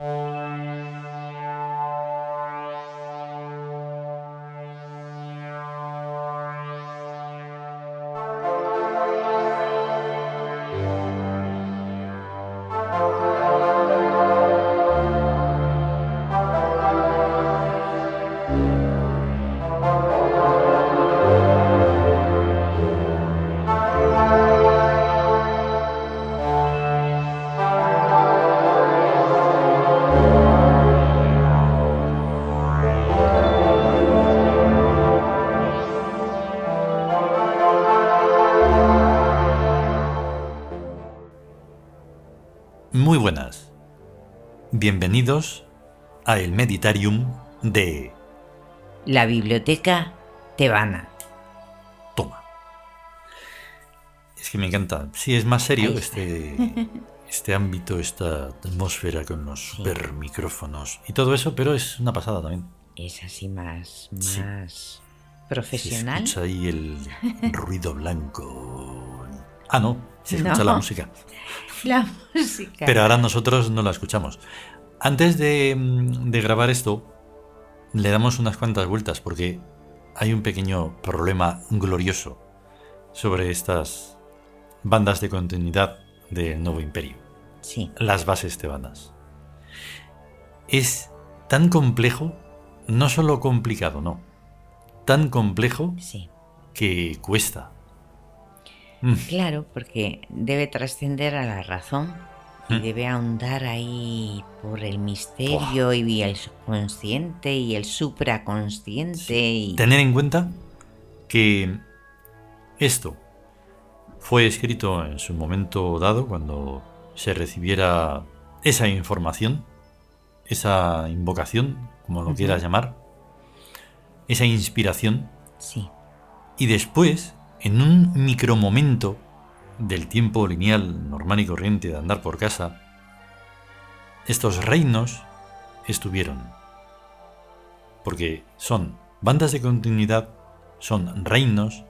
Música Muy buenas. Bienvenidos a el Meditarium de La biblioteca tebana. Toma. Es que me encanta. Sí, es más serio este, este ámbito, esta atmósfera con los super micrófonos y todo eso, pero es una pasada también. Es así más, Sí. más Se profesional. escucha ahí el ruido blanco. Ah, no, se escucha la música. La música. Pero ahora nosotros no la escuchamos. Antes de, de grabar esto, le damos unas cuantas vueltas porque hay un pequeño problema glorioso sobre estas bandas de continuidad del nuevo imperio. Sí, Las bases tebanas. Es tan complejo, no solo complicado, no. Tan complejo sí. que cuesta. Mm, Claro, porque debe trascender a la razón y Mm. debe ahondar ahí por el misterio y el subconsciente y el supraconsciente y... Tener en cuenta que esto fue escrito en su momento dado, cuando se recibiera esa información, esa invocación, como lo quieras llamar, esa inspiración, Sí, y después, en un micromomento del tiempo lineal normal y corriente de andar por casa, estos reinos estuvieron. Porque son bandas de continuidad, son reinos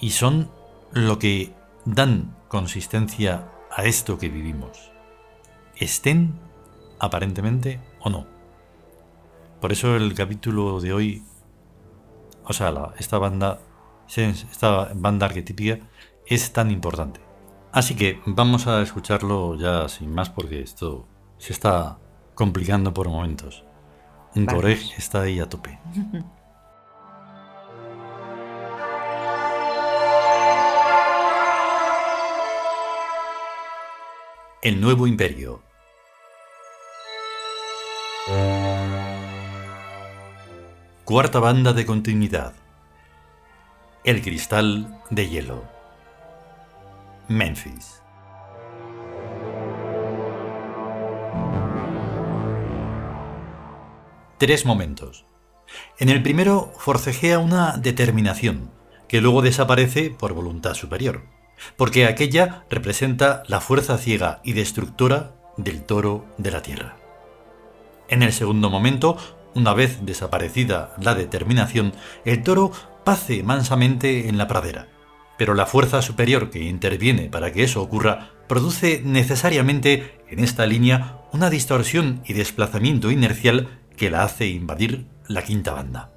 y son lo que dan consistencia a esto que vivimos. Estén aparentemente o no. Por eso el capítulo de hoy, o sea, esta banda, esta banda arquetípica es tan importante. Así que vamos a escucharlo ya sin más porque esto se está complicando por momentos. Un. Coreg está ahí a tope. El nuevo imperio. Cuarta banda de continuidad. El cristal de hielo. Memphis. Tres momentos. En el primero forcejea una determinación, que luego desaparece por voluntad superior, porque aquella representa la fuerza ciega y destructora del toro de la tierra. En el segundo momento, una vez desaparecida la determinación, el toro pace mansamente en la pradera, pero la fuerza superior que interviene para que eso ocurra produce necesariamente en esta línea una distorsión y desplazamiento inercial que la hace invadir la quinta banda.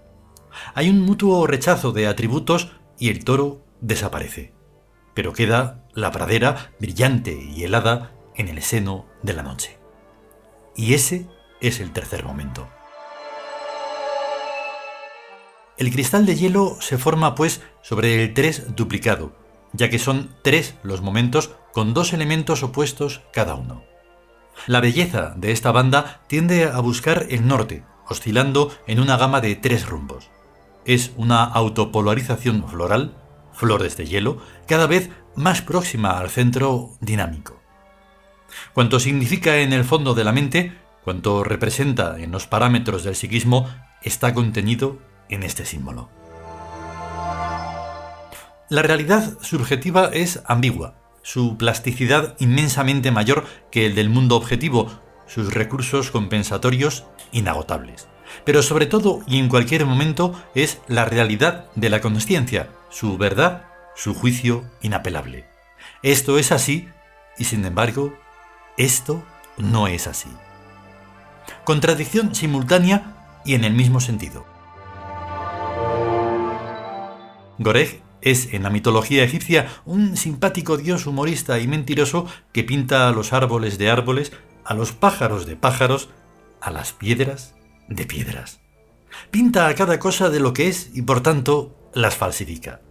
Hay un mutuo rechazo de atributos y el toro desaparece, pero queda la pradera brillante y helada en el seno de la noche. Y ese es el tercer momento. El cristal de hielo se forma pues sobre el 3 duplicado, ya que son tres los momentos con dos elementos opuestos cada uno. La belleza de esta banda tiende a buscar el norte, oscilando en una gama de tres rumbos. Es una autopolarización floral, flores de hielo, cada vez más próxima al centro dinámico. Cuanto significa en el fondo de la mente, cuanto representa en los parámetros del psiquismo, está contenido en este símbolo. La realidad subjetiva es ambigua, su plasticidad inmensamente mayor que el del mundo objetivo, sus recursos compensatorios inagotables. Pero sobre todo y en cualquier momento es la realidad de la consciencia, su verdad, su juicio inapelable. Esto es así y sin embargo, esto no es así. Contradicción simultánea y en el mismo sentido. Goreg es en la mitología egipcia un simpático dios humorista y mentiroso que pinta a los árboles de árboles, a los pájaros de pájaros, a las piedras de piedras. Pinta a cada cosa de lo que es y por tanto las falsifica.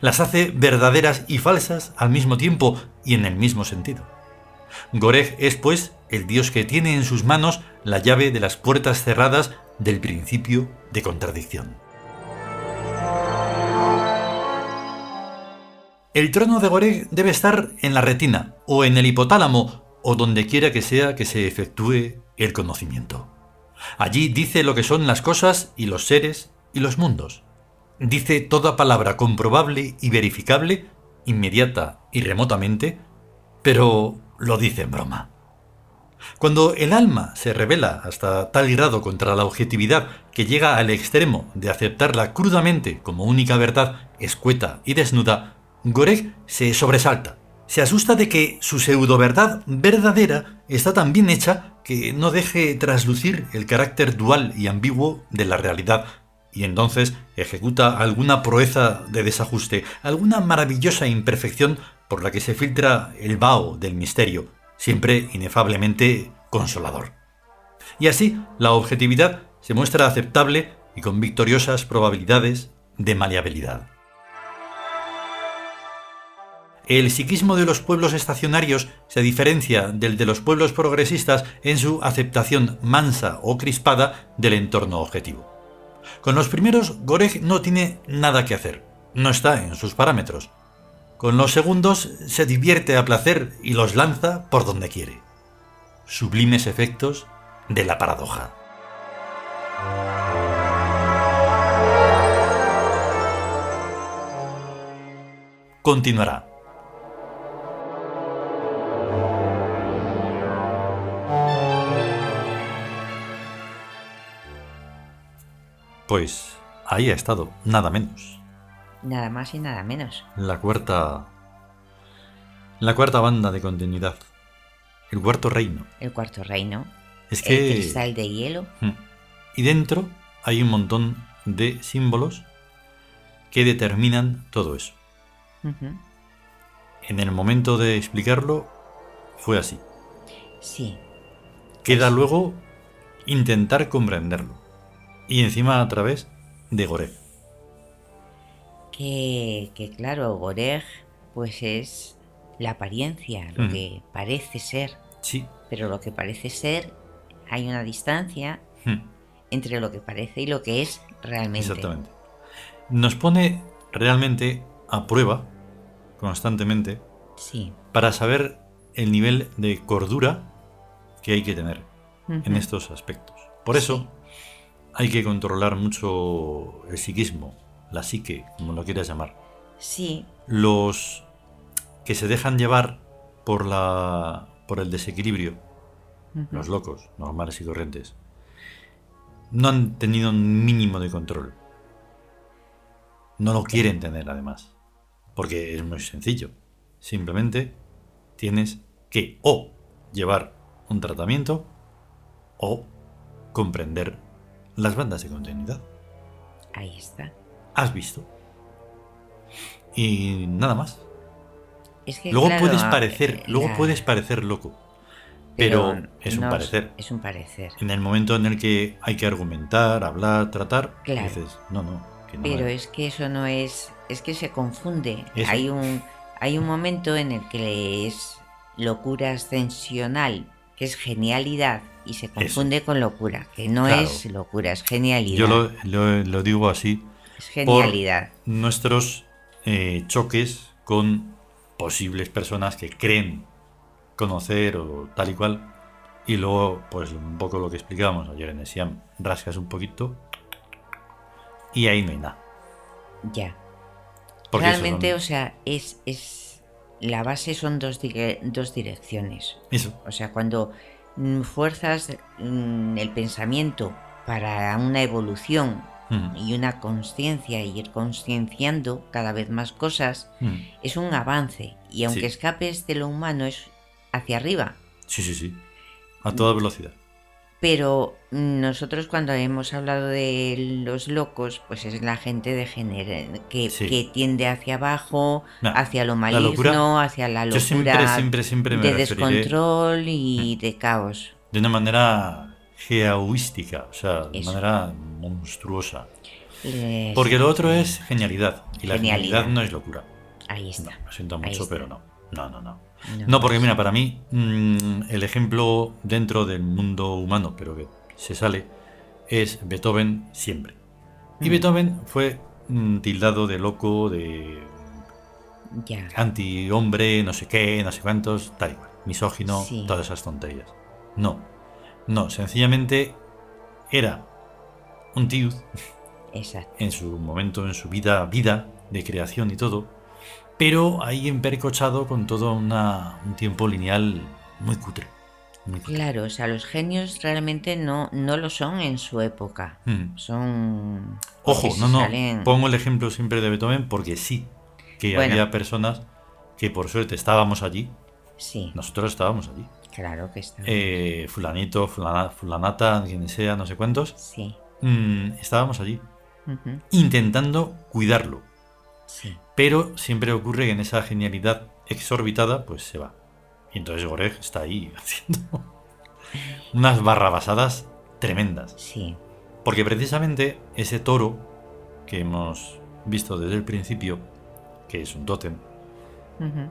Las hace verdaderas y falsas al mismo tiempo y en el mismo sentido. Goreg es, pues, el dios que tiene en sus manos la llave de las puertas cerradas del principio de contradicción. El trono de Goreg debe estar en la retina, o en el hipotálamo, o donde quiera que sea que se efectúe el conocimiento. Allí dice lo que son las cosas y los seres y los mundos. Dice toda palabra comprobable y verificable, inmediata y remotamente, pero lo dice en broma. Cuando el alma se revela hasta tal grado contra la objetividad que llega al extremo de aceptarla crudamente como única verdad escueta y desnuda, Goreg se sobresalta, se asusta de que su pseudo-verdad verdadera está tan bien hecha que no deje traslucir el carácter dual y ambiguo de la realidad y entonces ejecuta alguna proeza de desajuste, alguna maravillosa imperfección por la que se filtra el vaho del misterio, siempre inefablemente consolador. Y así la objetividad se muestra aceptable y con victoriosas probabilidades de maleabilidad. El psiquismo de los pueblos estacionarios se diferencia del de los pueblos progresistas en su aceptación mansa o crispada del entorno objetivo. Con los primeros, Goreg no tiene nada que hacer, no está en sus parámetros. Con los segundos se divierte a placer y los lanza por donde quiere. Sublimes efectos de la paradoja. Continuará. Pues ahí ha estado, nada menos. Nada más y nada menos. La cuarta. La cuarta banda de continuidad. El cuarto reino. El cuarto reino. Es que. El cristal de hielo. Hmm. Y dentro hay un montón de símbolos que determinan todo eso. En el momento de explicarlo, fue así. Sí. Queda luego intentar comprenderlo. Y encima a través de Goreg. Que, que claro, Goreg pues es la apariencia, lo Mm. que parece ser. Sí. Pero lo que parece ser, hay una distancia entre lo que parece y lo que es realmente. Exactamente. Nos pone realmente a prueba, constantemente, Sí. para saber el nivel de cordura que hay que tener en estos aspectos. Por eso hay que controlar mucho el psiquismo, la psique, como lo quieras llamar. Sí, Los que se dejan llevar por la por el desequilibrio, los locos, normales y corrientes, no han tenido un mínimo de control. No lo quieren tener además, porque es muy sencillo. Simplemente tienes que o llevar un tratamiento o comprender las bandas de continuidad. ahí está. ¿Has visto? Y nada más. Es que, Luego claro, puedes a- parecer, luego la- puedes parecer loco. Pero, es un no parecer. Es un parecer. En el momento en el que hay que argumentar, hablar, tratar, Claro. dices, no, no, que no Pero es. es que eso no es. Es que se confunde. Hay un, hay un momento en el que es locura ascensional, que es genialidad, y se confunde con locura, que no Claro. es locura, es genialidad. Yo lo, lo- lo digo así es por genialidad. nuestros eh, choques con posibles personas que creen conocer o tal y cual. Y luego, pues un poco lo que explicábamos ayer en el Siam, rascas un poquito y ahí no hay nada. Ya. Porque Realmente, son- o sea, es, es. La base son dos, dos direcciones. Eso, O sea, cuando mm, fuerzas mm, el pensamiento para una evolución Mm, y una conciencia y ir concienciando cada vez más cosas, mm. es un avance. Y aunque Sí. escapes de lo humano, es hacia arriba. Sí, sí, sí. A toda velocidad. Pero nosotros cuando hemos hablado de los locos, pues es la gente de género que, Sí. que tiende hacia abajo, No, hacia lo la maligno, locura- hacia la yo locura siempre, siempre, siempre me de descontrol y de caos. De una manera geoística, o sea, de Eso. manera monstruosa. Les- Porque lo otro es genialidad. Y la Genialidad. genialidad no es locura. Ahí No, está. lo siento mucho, pero no. No, no, no. No. No, porque mira, para mí mm, el ejemplo dentro del mundo humano, pero que se sale, es Beethoven siempre. Y Mm. Beethoven fue mm, tildado de loco, de anti-hombre, no sé qué, no sé cuántos, tal igual, misógino, Sí. todas esas tonterías. No, no, sencillamente era un tío Exacto. en su momento, en su vida, vida de creación y todo, pero ahí empercochado con todo una- un tiempo lineal muy cutre. muy cutre. Claro, o sea, los genios realmente no, no lo son en su época. Mm. Son. Ojo, no, no, salen- pongo el ejemplo siempre de Beethoven porque sí, que Bueno. había personas que por suerte estábamos allí, Sí, nosotros estábamos allí. claro que está. Eh, fulanito, fulana- fulanata, quien sea, no sé cuántos, Sí. mm, estábamos allí intentando cuidarlo. Sí. Pero siempre ocurre que en esa genialidad exorbitada, pues se va. Y entonces Goreg está ahí haciendo unas barrabasadas tremendas. Sí. Porque precisamente ese toro que hemos visto desde el principio, que es un tótem,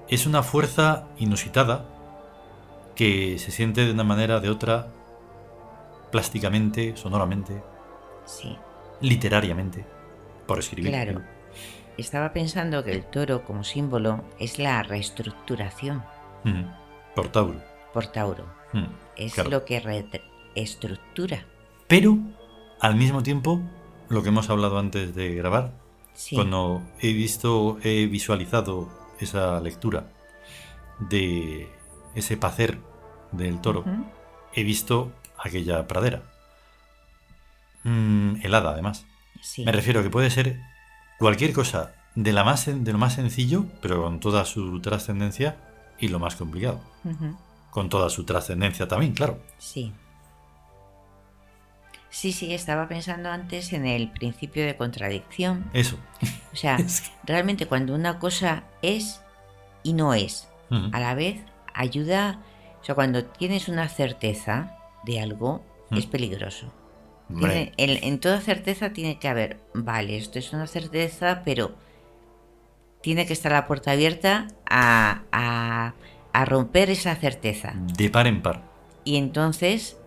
es una fuerza inusitada que se siente de una manera o de otra, plásticamente, sonoramente, Sí. literariamente, por escribir. Claro. Estaba pensando que el toro como símbolo es la reestructuración Mm, por Tauro. por Tauro. Mm, Es claro. lo que reestructura. Pero, al mismo tiempo, lo que hemos hablado antes de grabar, Sí. cuando he visto, he visualizado esa lectura de ese pacer del toro, he visto aquella pradera. Mm, helada, además. Sí. Me refiero que puede ser cualquier cosa de, la más, de lo más sencillo, pero con toda su trascendencia, y lo más complicado. Con toda su trascendencia también, claro. Sí. Sí, sí, estaba pensando antes en el principio de contradicción. Eso. O sea, Es que- realmente cuando una cosa es y no es, a la vez ayuda, o sea, cuando tienes una certeza de algo, es peligroso. Tiene- en, en toda certeza tiene que haber, vale, esto es una certeza, pero tiene que estar la puerta abierta a, a- a romper esa certeza. de par en par. Y entonces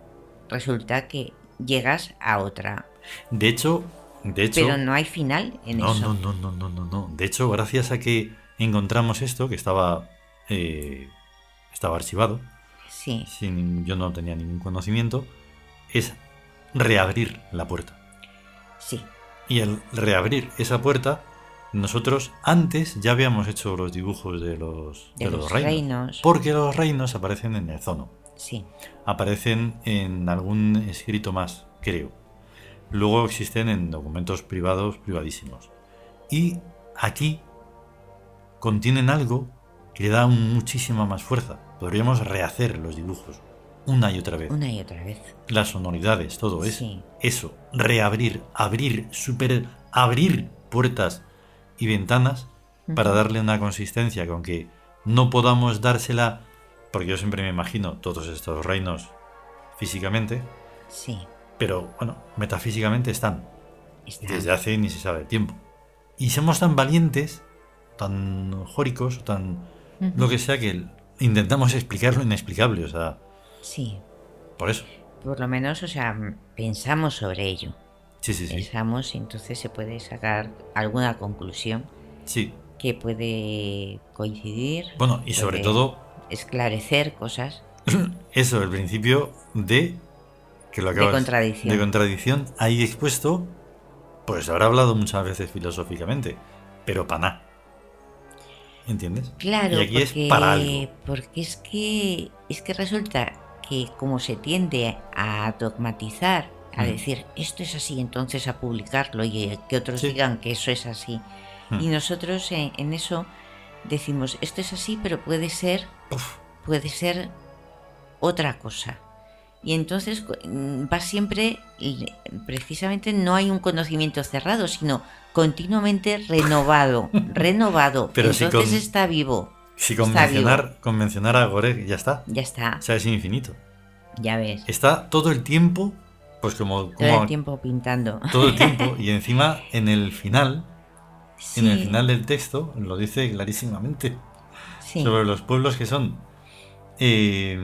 resulta que llegas a otra. De hecho, de hecho, Pero no hay final en no, eso. no, no, no, no, no, no. De hecho, gracias a que encontramos esto, que estaba, eh, estaba archivado, Sí, sin, yo no tenía ningún conocimiento, es reabrir la puerta. sí, Y al reabrir esa puerta, nosotros antes ya habíamos hecho los dibujos de los, De de los los reinos, reinos. Porque los reinos aparecen en el zono. sí. Aparecen en algún escrito más, creo. Luego existen en documentos privados, privadísimos. Y aquí contienen algo que le da muchísima más fuerza. Podríamos rehacer los dibujos una y otra vez. Una y otra vez. Las sonoridades, todo es Sí. eso. Reabrir, abrir, super, abrir puertas y ventanas para darle una consistencia con que no podamos dársela, porque yo siempre me imagino todos estos reinos físicamente, Sí, pero bueno, metafísicamente están está. desde hace ni se sabe tiempo. Y somos tan valientes, tan jóricos, tan lo que sea que intentamos explicar lo inexplicable, o sea, Sí, por eso. por lo menos, o sea, pensamos sobre ello. Sí, sí, sí. Pensamos y entonces se puede sacar alguna conclusión Sí. que puede coincidir. Bueno, y sobre todo Esclarecer cosas. Eso, el principio de que lo acabas contradicción. de contradicción ahí expuesto, pues habrá hablado muchas veces filosóficamente, pero para nada. ¿Entiendes? Claro, y aquí porque, es para algo. porque es que es que resulta que como se tiende a dogmatizar, a Mm. decir esto es así, entonces a publicarlo y que otros Sí. digan que eso es así. Mm. Y nosotros en, en eso decimos esto es así, pero puede ser, Uf, puede ser otra cosa. Y entonces mm, va siempre, precisamente no hay un conocimiento cerrado, sino continuamente renovado, renovado. Pero si entonces con- está vivo. Si Está convencionar, convencionar a Goreg ya está. Ya está, O sea, es infinito. ya ves. Está todo el tiempo, pues como, Todo el tiempo pintando. todo el tiempo. Y encima, en el final, en el final del texto, lo dice clarísimamente. sí. Sobre los pueblos que son eh,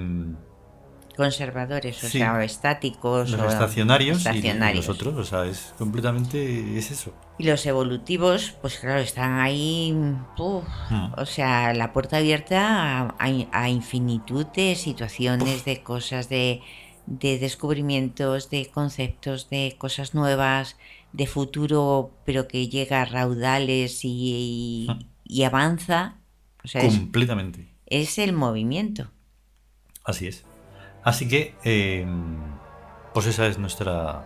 conservadores, o Sí. sea, o estáticos. los o estacionarios, y estacionarios. los otros. O sea, es completamente. Es eso. Y los evolutivos, pues claro, están ahí, uf, Mm. o sea, la puerta abierta a, a- infinitud de situaciones, de cosas, de, de descubrimientos, de conceptos, de cosas nuevas, de futuro, pero que llega a raudales y, Mm. y avanza. O sea, es, completamente. es el movimiento. Así es. Así que, eh, pues esa es nuestra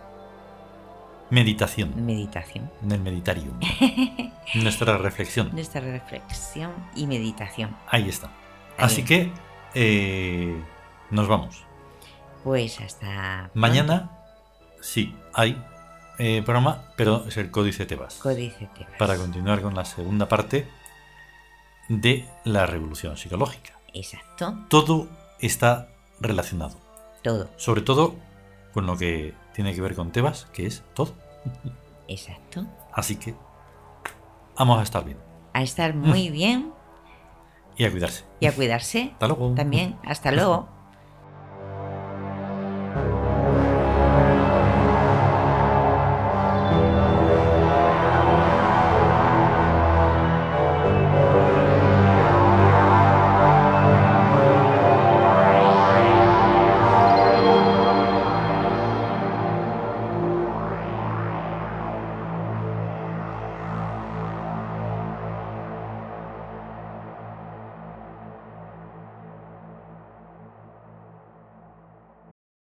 meditación. Meditación. En el meditario. nuestra reflexión. Nuestra reflexión y meditación. Ahí está. Así que eh, nos vamos. Pues hasta Mañana sí hay eh, programa, pero es el Códice Tebas. Códice Tebas. Para continuar con la segunda parte de la revolución psicológica. Exacto, Todo está relacionado. todo, Sobre todo con lo que tiene que ver con Tebas, que es todo. exacto. Así que vamos a estar bien A estar muy bien y a cuidarse. y a cuidarse Hasta luego. también. Hasta luego.